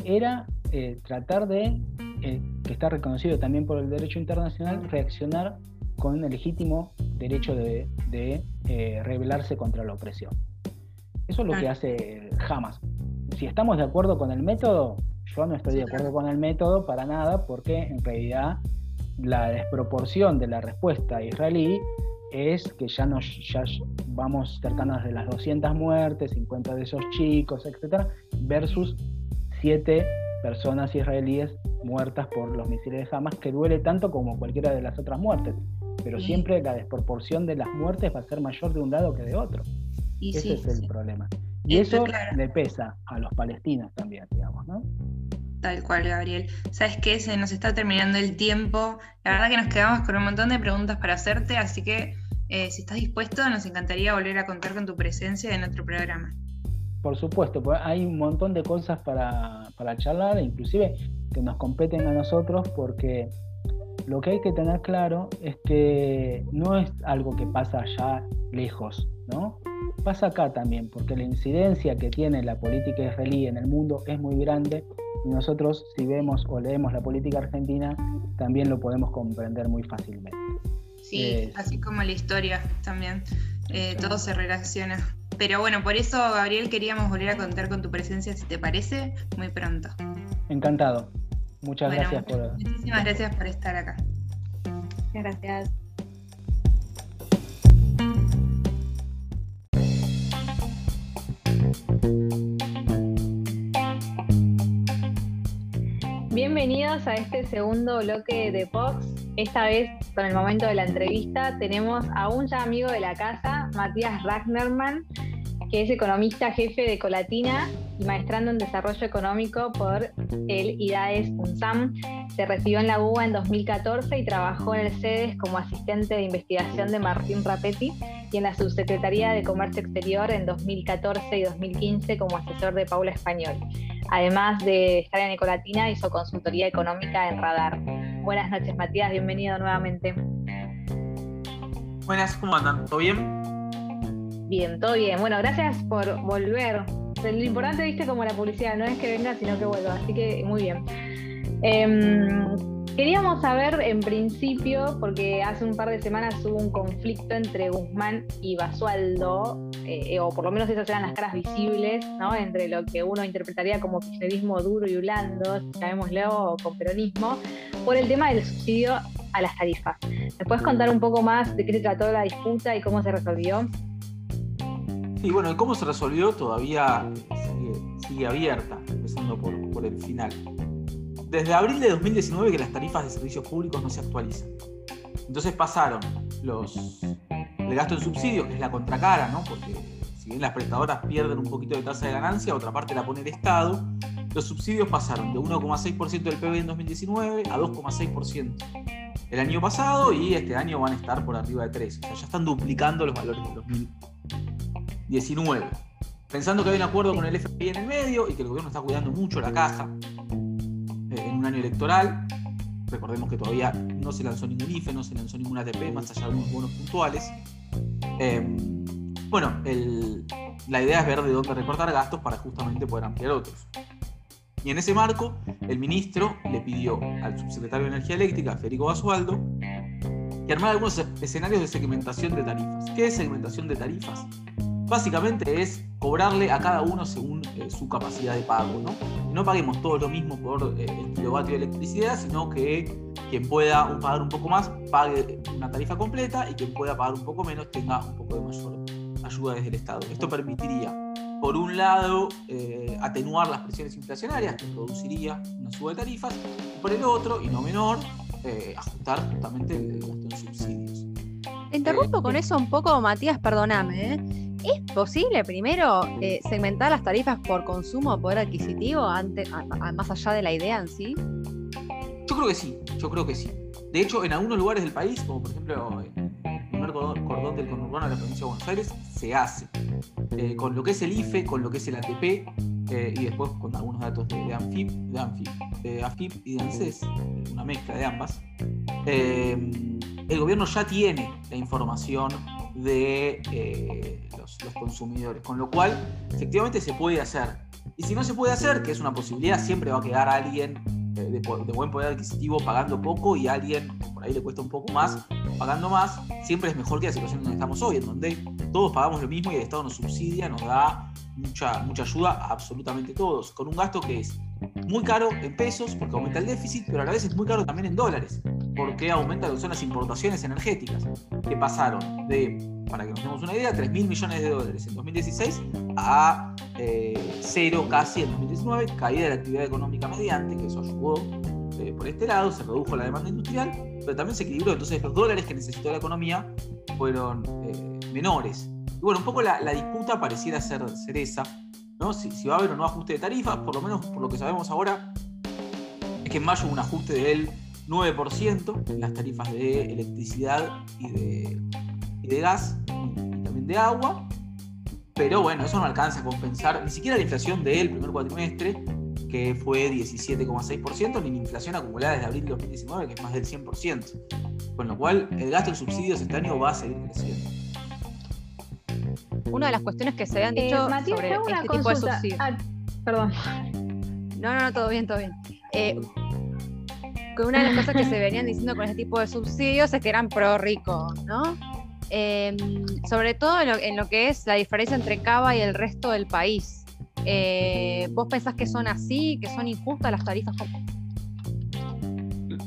era eh, tratar de, eh, que está reconocido también por el derecho internacional, reaccionar con el legítimo derecho de, rebelarse contra la opresión. Eso es lo que hace Hamas. Si estamos de acuerdo con el método, yo no estoy de acuerdo con el método para nada porque en realidad la desproporción de la respuesta israelí es que ya, nos, ya vamos cercanos de las 200 muertes, 50 de esos chicos, etcétera, versus 7 personas israelíes muertas por los misiles de Hamas, que duele tanto como cualquiera de las otras muertes. Pero siempre la desproporción de las muertes va a ser mayor de un lado que de otro. Ese es el problema. Y eso le pesa a los palestinos también, digamos, ¿no? Tal cual, Gabriel. ¿Sabes qué? Se nos está terminando el tiempo. La verdad que nos quedamos con un montón de preguntas para hacerte, así que eh, si estás dispuesto, nos encantaría volver a contar con tu presencia en nuestro programa. Por supuesto, pues hay un montón de cosas para, para charlar, inclusive que nos competen a nosotros, porque lo que hay que tener claro es que no es algo que pasa allá lejos, ¿no? Pasa acá también, porque la incidencia que tiene la política israelí en el mundo es muy grande y nosotros si vemos o leemos la política argentina también lo podemos comprender muy fácilmente. Sí, eh, así como la historia también, eh, todo se relaciona. Pero bueno, por eso Gabriel queríamos volver a contar con tu presencia, si te parece, muy pronto. Encantado. Muchas gracias por... Muchísimas gracias por estar acá. Gracias. Bienvenidos a este segundo bloque de Fox. Esta vez, con el momento de la entrevista, tenemos a un ya amigo de la casa, Matías Ragnerman, que es economista jefe de Colatina y maestrando en desarrollo económico por el IDAES UNSAM. Se recibió en la UBA en 2014 y trabajó en el CEDES como asistente de investigación de Martín Rapetti y en la Subsecretaría de Comercio Exterior en 2014 y 2015 como asesor de Paula Español. Además de estar en Ecolatina, hizo consultoría económica en Radar. Buenas noches, Matías, bienvenido nuevamente. Buenas, ¿cómo andan? ¿Todo bien? Bien, todo bien. Bueno, gracias por volver. Lo importante, viste, como la publicidad, no es que venga, sino que vuelva. Así que muy bien. Em, Queríamos saber en principio, porque hace un par de semanas hubo un conflicto entre Guzmán y Basualdo, eh, o por lo menos esas eran las caras visibles, ¿no? entre lo que uno interpretaría como kirchnerismo duro y blando, llamémoslo, con peronismo, por el tema del subsidio a las tarifas. ¿Me puedes contar un poco más de qué se trató la disputa y cómo se resolvió? Sí, bueno, cómo se resolvió todavía sigue, abierta, empezando por, por el final desde abril de 2019 que las tarifas de servicios públicos no se actualizan. Entonces pasaron los, el gasto en subsidios, que es la contracara, ¿no? porque si bien las prestadoras pierden un poquito de tasa de ganancia, otra parte la pone el Estado, los subsidios pasaron de 1,6% del PIB en 2019 a 2,6% el año pasado y este año van a estar por arriba de 13. O sea, ya están duplicando los valores de 2019. Pensando que hay un acuerdo con el FBI en el medio y que el gobierno está cuidando mucho la caja eh, en un año electoral. Recordemos que todavía no se lanzó ningún IFE, no se lanzó ningún ATP, más allá de algunos bonos puntuales. Em, bueno, la idea es ver de dónde recortar gastos para justamente poder ampliar otros. Y en ese marco, el ministro le pidió al subsecretario de Energía Eléctrica, Federico Basualdo, que armara algunos escenarios de segmentación de tarifas. ¿Qué es segmentación de tarifas? Básicamente es cobrarle a cada uno según eh, su capacidad de pago, ¿no? No paguemos todo lo mismo por eh, el kilovatio de electricidad, sino que quien pueda pagar un poco más pague una tarifa completa y quien pueda pagar un poco menos tenga un poco de mayor ayuda desde el Estado. Esto permitiría por un lado, eh, atenuar las presiones inflacionarias que produciría una suba de tarifas, y por el otro, y no menor, eh, ajustar justamente el gasto en subsidios. Te interrumpo eh, con eso un poco, Matías, perdóname. ¿Es posible primero segmentar las tarifas por consumo o poder adquisitivo más allá de la idea en sí? Yo creo que sí, yo creo que sí. De hecho, en algunos lugares del país, como por ejemplo en el primer cordón del conurbano de la provincia de Buenos Aires, se hace. Eh, con lo que es el IFE, con lo que es el ATP eh, y después con algunos datos de, ANFIP, de, AFIP y de ANSES, eh, una mezcla de ambas, el gobierno ya tiene la información de los, consumidores, con lo cual efectivamente se puede hacer. Y si no se puede hacer, que es una posibilidad, siempre va a quedar alguien de, buen poder adquisitivo pagando poco y alguien por ahí le cuesta un poco más pagando más, siempre es mejor que la situación donde estamos hoy, en donde todos pagamos lo mismo y el Estado nos subsidia, nos da mucha, mucha ayuda a absolutamente todos, con un gasto que es muy caro en pesos porque aumenta el déficit, pero a la vez es muy caro también en dólares, porque aumenta lo que son las importaciones energéticas, que pasaron de, para que nos demos una idea, 3 mil millones de dólares en 2016 a eh, cero casi en 2019, caída de la actividad económica mediante, que eso ayudó eh, por este lado, se redujo la demanda industrial, pero también se equilibró, entonces los dólares que necesitó la economía fueron eh, menores. Y bueno, un poco la, disputa pareciera ser, esa, ¿no? Si, va a haber o no ajuste de tarifas, por lo menos por lo que sabemos ahora, es que en mayo hubo un ajuste del 9% en las tarifas de electricidad y de, de gas y también de agua. Pero bueno, eso no alcanza a compensar ni siquiera la inflación del primer cuatrimestre, que fue 17,6%, ni la inflación acumulada desde abril de 2019, que es más del 100%. Con lo cual, el gasto en subsidios este año va a seguir creciendo. Una de las cuestiones que se habían eh, dicho sobre este tipo de subsidios. Ah, perdón. No, no, no, todo bien, todo bien. Eh, una de las cosas que se venían diciendo con este tipo de subsidios es que eran pro rico, ¿no? Em, sobre todo en lo, que es la diferencia entre Cava y el resto del país. Eh, ¿Vos pensás que son así, que son injustas las tarifas?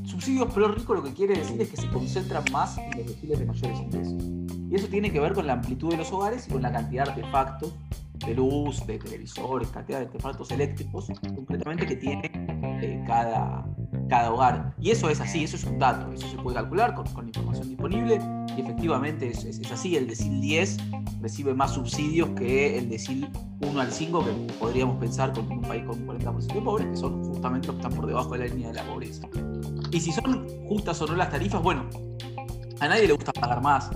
Subsidios pro rico lo que quiere decir es que se concentran más en los perfiles de mayores ingresos. Y eso tiene que ver con la amplitud de los hogares y con la cantidad de artefactos de luz, de televisores, cantidad de artefactos eléctricos, concretamente que tiene eh, cada, cada hogar. Y eso es así, eso es un dato, eso se puede calcular con, con información disponible y efectivamente es, es, así. El decil 10 recibe más subsidios que el decil 1 al 5 que podríamos pensar con un país con un 40% de pobres, que son justamente que están por debajo de la línea de la pobreza. Y si son justas o no las tarifas, bueno, a nadie le gusta pagar más,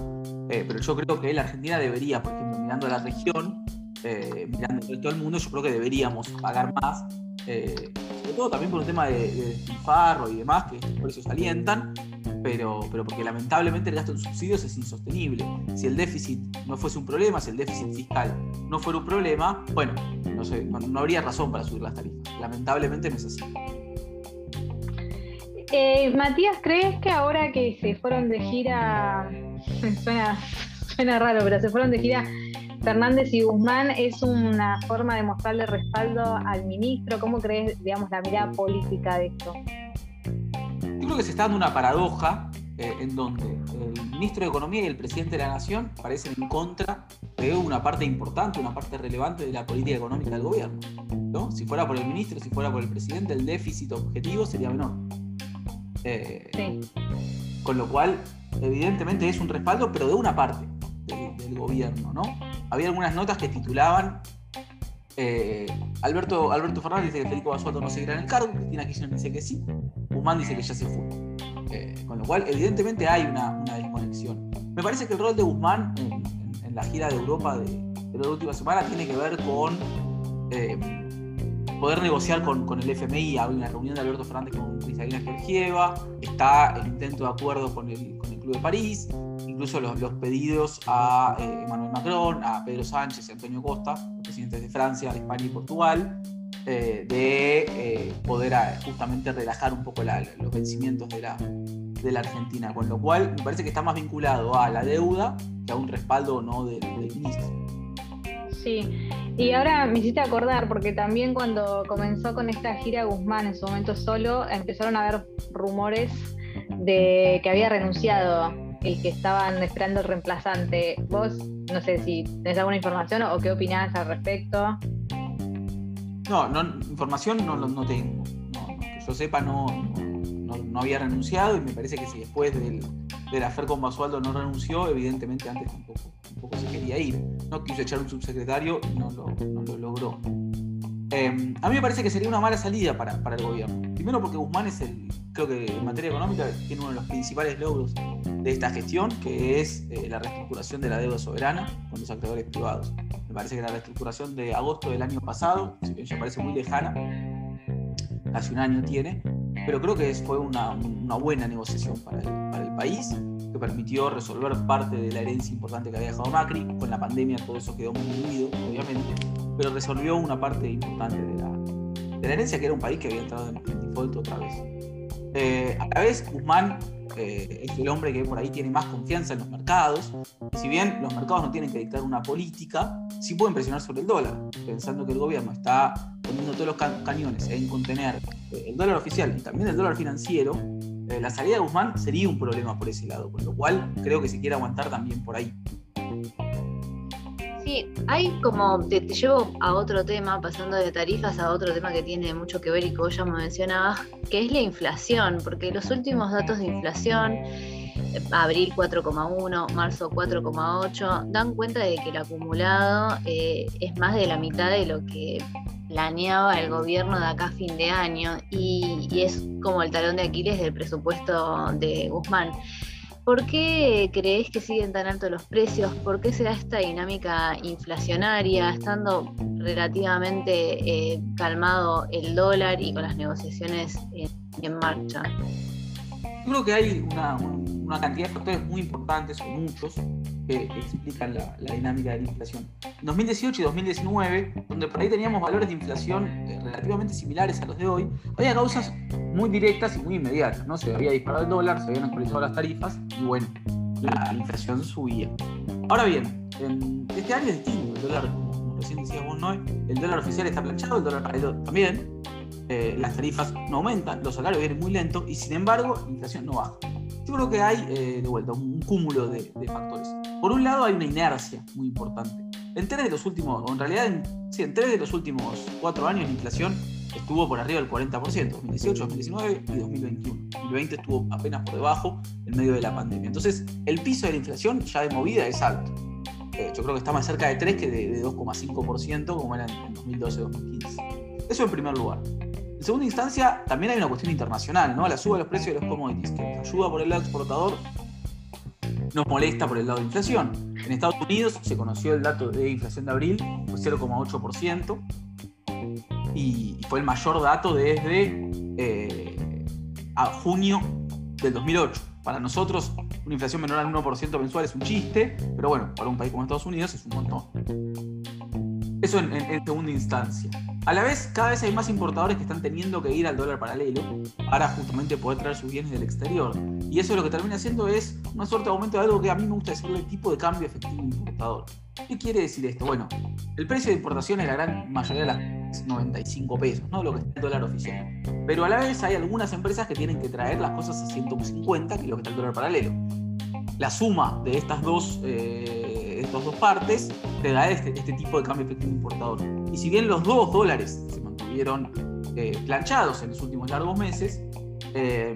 eh, pero yo creo que la Argentina debería, por ejemplo, mirando la región, eh, mirando todo el mundo, yo creo que deberíamos pagar más, eh, sobre todo también por un tema de, de y demás, que por precios alientan, pero, pero porque lamentablemente el gasto en subsidios es insostenible. Si el déficit no fuese un problema, si el déficit fiscal no fuera un problema, bueno, no, sé, no, habría razón para subir las tarifas. Lamentablemente no es así. Matías, ¿crees que ahora que se fueron de gira (laughs) suena, suena raro, pero se fueron de gira. Fernández y Guzmán es una forma de mostrarle respaldo al ministro. ¿Cómo crees, digamos, la mirada política de esto? Yo creo que se está dando una paradoja eh, en donde el ministro de Economía y el presidente de la Nación parecen en contra de una parte importante, una parte relevante de la política económica del gobierno. ¿no? Si fuera por el ministro, si fuera por el presidente, el déficit objetivo sería menor. Eh, sí. Con lo cual, evidentemente es un respaldo, pero de una parte del, gobierno, ¿no? Había algunas notas que titulaban eh, Alberto, Alberto Fernández dice que Federico Basualdo no seguirá en el cargo, Cristina Kirchner dice que sí, Guzmán dice que ya se fue. Eh, Con lo cual, evidentemente hay una, desconexión. Me parece que el rol de Guzmán en, la gira de Europa de, de la última semana tiene que ver con eh, poder negociar con, con, el FMI. Hay una reunión de Alberto Fernández con Cristalina Georgieva, está el intento de acuerdo con el, con el Club de París, incluso los, los pedidos a eh, Emmanuel Macron, a Pedro Sánchez y Antonio Costa, presidentes de Francia, de España y Portugal, eh, de poder justamente relajar un poco los vencimientos de la, de la Argentina, con lo cual me parece que está más vinculado a la deuda que a un respaldo no del, del ministro. Sí, y ahora me hiciste acordar, porque también cuando comenzó con esta gira Guzmán en su momento solo, empezaron a haber rumores de que había renunciado el que estaban esperando el reemplazante. Vos, no sé si tenés alguna información o qué opinás al respecto. No, no información no, no tengo. que yo sepa, no, no, había renunciado y me parece que si después del, de la FER con Basualdo no renunció, evidentemente antes tampoco poco se quería ir. No quiso echar un subsecretario y no lo, logró. Em, a mí me parece que sería una mala salida para, el gobierno. Primero porque Guzmán es el, creo que en materia económica tiene uno de los principales logros de esta gestión, que es eh, la reestructuración de la deuda soberana con los actores privados. Me parece que la reestructuración de agosto del año pasado, si bien ya parece muy lejana, casi un año tiene, pero creo que fue una, buena negociación para para el país que permitió resolver parte de la herencia importante que había dejado Macri. Con la pandemia todo eso quedó muy diluido, obviamente, pero resolvió una parte importante de la, de la herencia, que era un país que había entrado en, default otra vez. Eh, a la vez, Guzmán eh, es el hombre que por ahí tiene más confianza en los mercados. Y si bien los mercados no tienen que dictar una política, sí pueden presionar sobre el dólar, pensando que el gobierno está poniendo todos los cañones en contener eh, el dólar oficial y también el dólar financiero eh, la salida de Guzmán sería un problema por ese lado, con lo cual creo que se quiere aguantar también por ahí. Sí, hay como, te, llevo a otro tema, pasando de tarifas a otro tema que tiene mucho que ver y que vos ya me mencionabas, que es la inflación, porque los últimos datos de inflación, eh, abril 4,1, marzo 4,8, dan cuenta de que el acumulado eh, es más de la mitad de lo que planeaba el gobierno de acá a fin de año y, es como el talón de Aquiles del presupuesto de Guzmán. ¿Por qué crees que siguen tan altos los precios? ¿Por qué será esta dinámica inflacionaria, estando relativamente eh, calmado el dólar y con las negociaciones en marcha? creo que hay una, cantidad de factores muy importantes, o muchos, que, explican la, dinámica de la inflación. En 2018 y 2019, donde por ahí teníamos valores de inflación eh, relativamente similares a los de hoy, había causas muy directas y muy inmediatas. ¿no? Se había disparado el dólar, se habían actualizado las tarifas y bueno, la, inflación subía. Ahora bien, en este año es distinto. El dólar, como recién decíamos, ¿no? el dólar oficial está planchado, el dólar también. Eh, las tarifas no aumentan, los salarios vienen muy lentos y sin embargo la inflación no baja. Yo creo que hay, eh, de vuelta, un cúmulo de, factores. Por un lado hay una inercia muy importante. En tres de los últimos, o en realidad en, sí, en tres de los últimos cuatro años la inflación estuvo por arriba del 40%, 2018, 2019 y 2021. 2020 estuvo apenas por debajo en medio de la pandemia. Entonces, el piso de la inflación ya de movida es alto. Eh, yo creo que está más cerca de 3 que de, 2,5% como era en 2012-2015. Eso en primer lugar. En segunda instancia, también hay una cuestión internacional, ¿no? La suba de los precios de los commodities, que nos ayuda por el lado exportador, nos molesta por el lado de inflación. En Estados Unidos se conoció el dato de inflación de abril, fue 0,8%, y fue el mayor dato desde eh, junio del 2008. Para nosotros, una inflación menor al 1% mensual es un chiste, pero bueno, para un país como Estados Unidos es un montón. Eso en segunda instancia. A la vez, cada vez hay más importadores que están teniendo que ir al dólar paralelo para justamente poder traer sus bienes del exterior. Y eso lo que termina haciendo es una suerte de aumento de algo que a mí me gusta decirle tipo de cambio efectivo importador. ¿Qué quiere decir esto? Bueno, el precio de importación es la gran mayoría de las 95 pesos, ¿no? Lo que está el dólar oficial. Pero a la vez hay algunas empresas que tienen que traer las cosas a 150, que es lo que está el dólar paralelo. La suma de estas dos, eh, estas dos partes te da este, este tipo de cambio efectivo importador. Y si bien los dos dólares se mantuvieron eh, planchados en los últimos largos meses, eh,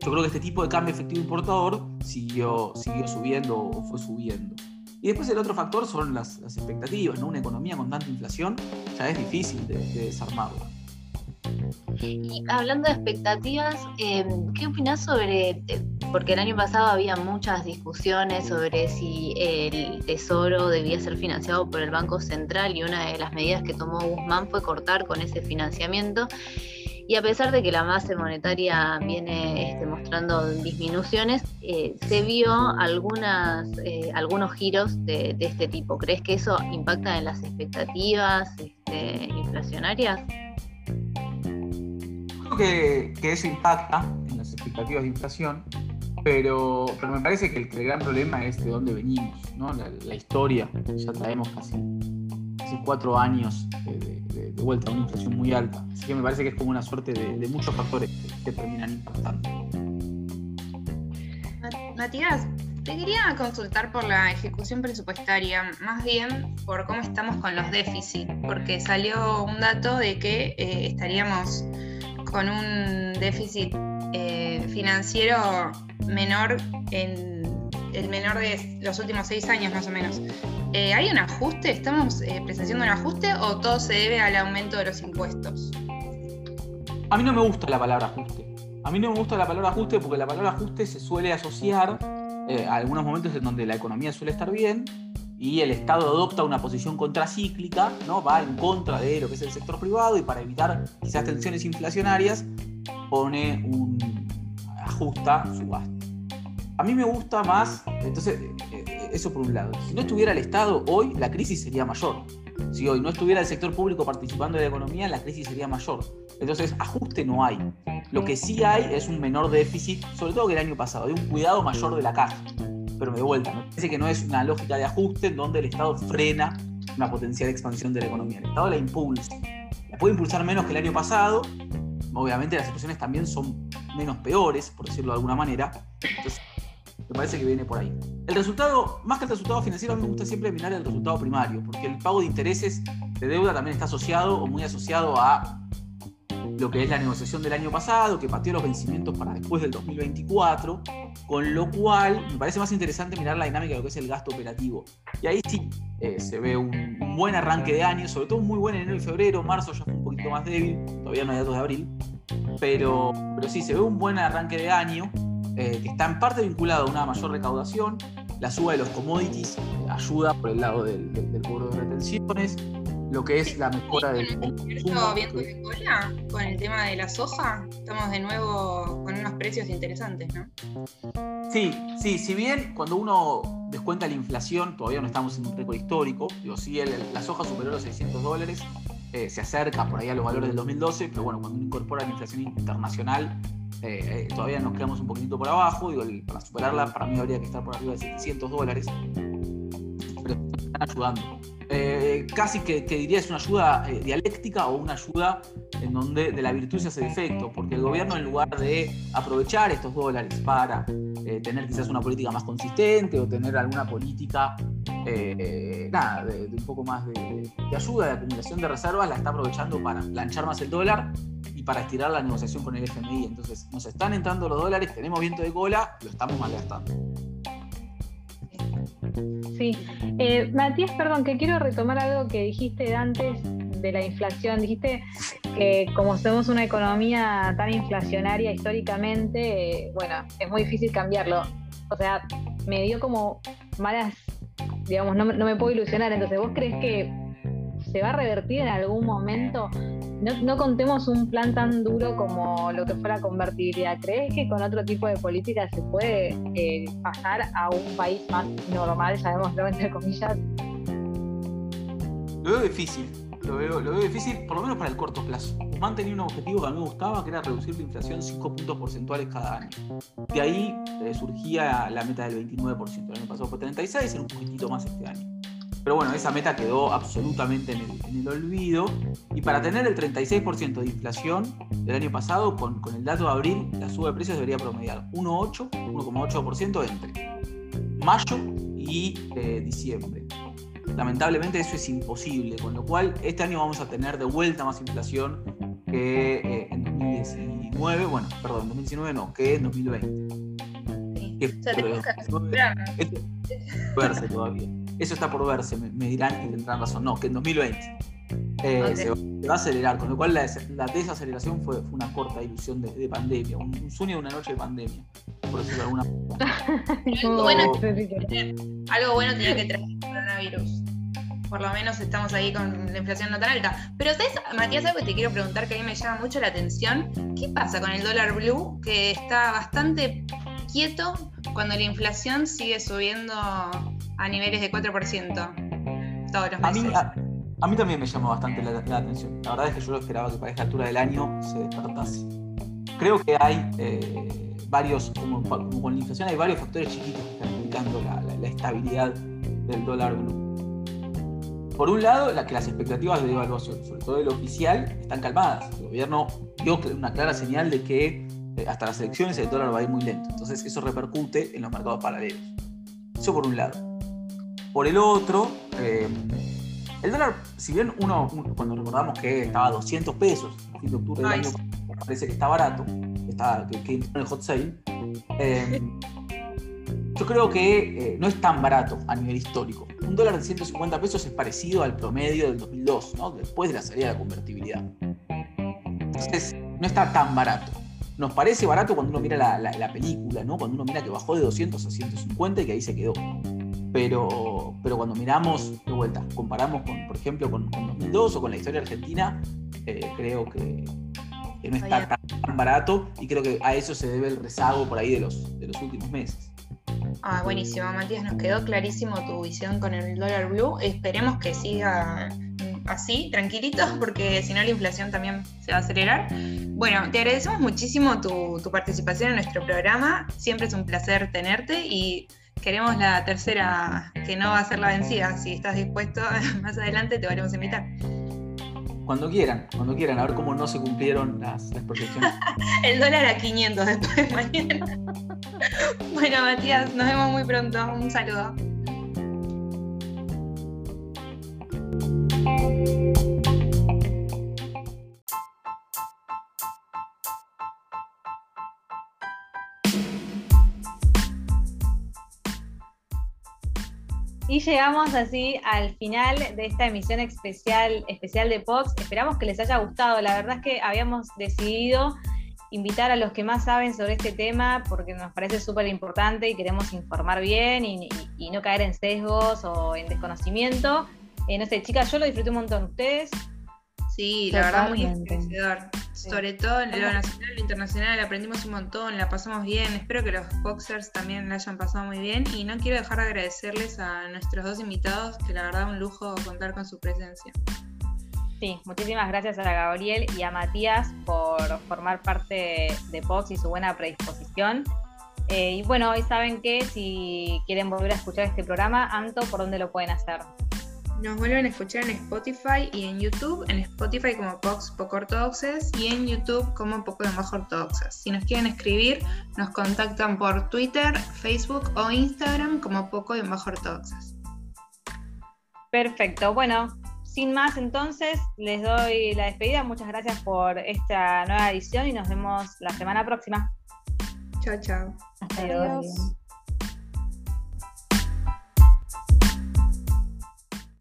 yo creo que este tipo de cambio efectivo importador siguió, siguió subiendo o fue subiendo. Y después el otro factor son las, expectativas, ¿no? Una economía con tanta inflación ya es difícil de, de desarmarla. Y hablando de expectativas, em, ¿qué opinas sobre, eh, porque el año pasado había muchas discusiones sobre si el Tesoro debía ser financiado por el Banco Central y una de las medidas que tomó Guzmán fue cortar con ese financiamiento? Y a pesar de que la base monetaria viene este, mostrando disminuciones, eh, se vio algunas, eh, algunos giros de, este tipo. ¿Crees que eso impacta en las expectativas este, inflacionarias? Que, eso impacta en las expectativas de inflación, pero, pero me parece que el, gran problema es de dónde venimos, ¿no? la, historia. Ya traemos casi, cuatro años de de vuelta a una inflación muy alta. Así que me parece que es como una suerte de, muchos factores que, terminan impactando. Matías, te quería consultar por la ejecución presupuestaria, más bien por cómo estamos con los déficits, porque salió un dato de que eh, estaríamos con un déficit eh, financiero menor en el menor de los últimos seis años más o menos. Eh, ¿Hay un ajuste? ¿Estamos eh, presenciando un ajuste o todo se debe al aumento de los impuestos? A mí no me gusta la palabra ajuste. A mí no me gusta la palabra ajuste porque la palabra ajuste se suele asociar a algunos momentos en donde la economía suele estar bien y el Estado adopta una posición contracíclica, ¿no? va en contra de lo que es el sector privado y para evitar quizás tensiones inflacionarias pone un ajusta su gasto. A mí me gusta más, entonces, eh, eso por un lado. Si no estuviera el Estado hoy, la crisis sería mayor. Si hoy no estuviera el sector público participando de la economía, la crisis sería mayor. Entonces, ajuste no hay. Lo que sí hay es un menor déficit, sobre todo que el año pasado, hay un cuidado mayor de la caja. Pero de vuelta, me parece que no es una lógica de ajuste en donde el Estado frena una potencial expansión de la economía. El Estado la impulsa. La puede impulsar menos que el año pasado. Obviamente las situaciones también son menos peores, por decirlo de alguna manera. Entonces, me parece que viene por ahí. El resultado, más que el resultado financiero, a mí me gusta siempre mirar el resultado primario, porque el pago de intereses de deuda también está asociado o muy asociado a lo que es la negociación del año pasado, que pateó los vencimientos para después del 2024, con lo cual me parece más interesante mirar la dinámica de lo que es el gasto operativo. Y ahí sí eh, se ve un, buen arranque de año, sobre todo muy buen en enero y febrero, marzo ya fue un poquito más débil, todavía no hay datos de abril, pero, pero sí, se ve un buen arranque de año eh, que está en parte vinculado a una mayor recaudación, la suba de los commodities eh, ayuda por el lado del, del, cobro de retenciones, lo que es la mejora del consumo. de cola con el tema de la soja? Estamos de nuevo con unos precios interesantes, ¿no? Sí, sí, si bien cuando uno descuenta la inflación, todavía no estamos en un récord histórico, digo, sí, la soja superó los 600 dólares, eh, se acerca por ahí a los valores del 2012, pero bueno, cuando uno incorpora la inflación internacional, eh, eh, todavía nos quedamos un poquitito por abajo. Digo, para superarla, para mí habría que estar por arriba de 700 dólares. Pero están ayudando. Eh, casi que, diría es una ayuda dialéctica o una ayuda en donde de la virtud se hace defecto, porque el gobierno en lugar de aprovechar estos dólares para tener quizás una política más consistente o tener alguna política nada, de, un poco más de, ayuda, de acumulación de reservas, la está aprovechando para planchar más el dólar para estirar la negociación con el FMI. Entonces, nos están entrando los dólares, tenemos viento de cola, lo estamos malgastando. Sí. Eh, Matías, perdón, que quiero retomar algo que dijiste antes de la inflación. Dijiste que como somos una economía tan inflacionaria históricamente, eh, bueno, es muy difícil cambiarlo. O sea, me dio como malas, digamos, no, no me puedo ilusionar. Entonces, ¿vos crees que se va a revertir en algún momento? No, contemos un plan tan duro como lo que fue la convertibilidad. ¿Crees que con otro tipo de política se puede eh, pasar a un país más normal, sabemos entre comillas? Lo veo difícil, lo veo, lo veo difícil, por lo menos para el corto plazo. Guzmán tenía un objetivo que a mí me gustaba, que era reducir la inflación 5 puntos porcentuales cada año. De ahí eh, surgía la meta del 29%. El año pasado fue 36, era un poquitito más este año. Pero bueno, esa meta quedó absolutamente en el, olvido. Y para tener el 36% de inflación del año pasado, con, el dato de abril, la suba de precios debería promediar 1,8, 1,8% entre mayo y eh, diciembre. Lamentablemente eso es imposible, con lo cual este año vamos a tener de vuelta más inflación que eh, en 2019, bueno, perdón, en 2019 no, que en 2020. Sí. o sea, tenemos que verse todavía. Eso está por verse, me, dirán y tendrán razón. No, que en 2020. eh, se, va, a acelerar, con lo cual la, desaceleración fue, una corta ilusión de, pandemia, un, sueño de una noche de pandemia, por decirlo de alguna algo, bueno, algo bueno tenía que traer el coronavirus. Por lo menos estamos ahí con la inflación no tan alta. Pero, ¿sabes, Matías, algo que te quiero preguntar que a mí me llama mucho la atención? ¿Qué pasa con el dólar blue que está bastante quieto cuando la inflación sigue subiendo a niveles de 4% todos los meses? A mí también me llamó bastante la, atención. La verdad es que yo esperaba que para esta altura del año se despertase. Creo que hay eh, varios, como, con la inflación, hay varios factores chiquitos que están explicando la, estabilidad del dólar blue. Por un lado, la, que las expectativas de devaluación, sobre todo el oficial, están calmadas. El gobierno dio una clara señal de que hasta las elecciones el dólar va a ir muy lento. Entonces eso repercute en los mercados paralelos. Eso por un lado. Por el otro, eh, el dólar, si bien uno, cuando recordamos que estaba a 200 pesos a fin de octubre del año, parece que está barato, está, que, entró en el hot sale, eh, yo creo que eh, no es tan barato a nivel histórico. Un dólar de 150 pesos es parecido al promedio del 2002, ¿no? después de la salida de la convertibilidad. Entonces, no está tan barato. Nos parece barato cuando uno mira la, la película, ¿no? cuando uno mira que bajó de 200 a 150 y que ahí se quedó pero, pero cuando miramos de vuelta, comparamos con, por ejemplo, con, 2002 o con la historia argentina, eh, creo que, no está tan, barato y creo que a eso se debe el rezago por ahí de los, de los últimos meses. Ah, buenísimo, Matías, nos quedó clarísimo tu visión con el dólar blue. Esperemos que siga así, tranquilitos, (laughs) porque si no la inflación también se va a acelerar. Bueno, te agradecemos muchísimo tu, tu participación en nuestro programa. Siempre es un placer tenerte y queremos la tercera, que no va a ser la vencida. Si estás dispuesto, (laughs) más adelante te volvemos a invitar. Cuando quieran, cuando quieran, a ver cómo no se cumplieron las, las proyecciones. (laughs) El dólar a 500 después de mañana. (laughs) bueno, Matías, nos vemos muy pronto. Un saludo. Y llegamos así al final de esta emisión especial, especial de Pox. Esperamos que les haya gustado. La verdad es que habíamos decidido invitar a los que más saben sobre este tema porque nos parece súper importante y queremos informar bien y, no caer en sesgos o en desconocimiento. Eh, no sé, chicas, yo lo disfruté un montón. ¿Ustedes? Sí, la verdad muy enriquecedor. Sobre todo en lo nacional y lo internacional aprendimos un montón, la pasamos bien. Espero que los boxers también la hayan pasado muy bien. Y no quiero dejar de agradecerles a nuestros dos invitados, que la verdad es un lujo contar con su presencia. Sí, muchísimas gracias a Gabriel y a Matías por formar parte de Pox y su buena predisposición. Eh, y bueno, hoy saben que si quieren volver a escuchar este programa, Anto, ¿por dónde lo pueden hacer? Nos vuelven a escuchar en Spotify y en YouTube. En Spotify como Pox Poco Ortodoxes y en YouTube como Poco de Bajo Ortodoxas. Si nos quieren escribir, nos contactan por Twitter, Facebook o Instagram como Poco de Bajo Ortodoxas. Perfecto. Bueno, sin más entonces, les doy la despedida. Muchas gracias por esta nueva edición y nos vemos la semana próxima. Chao, chao. Hasta luego.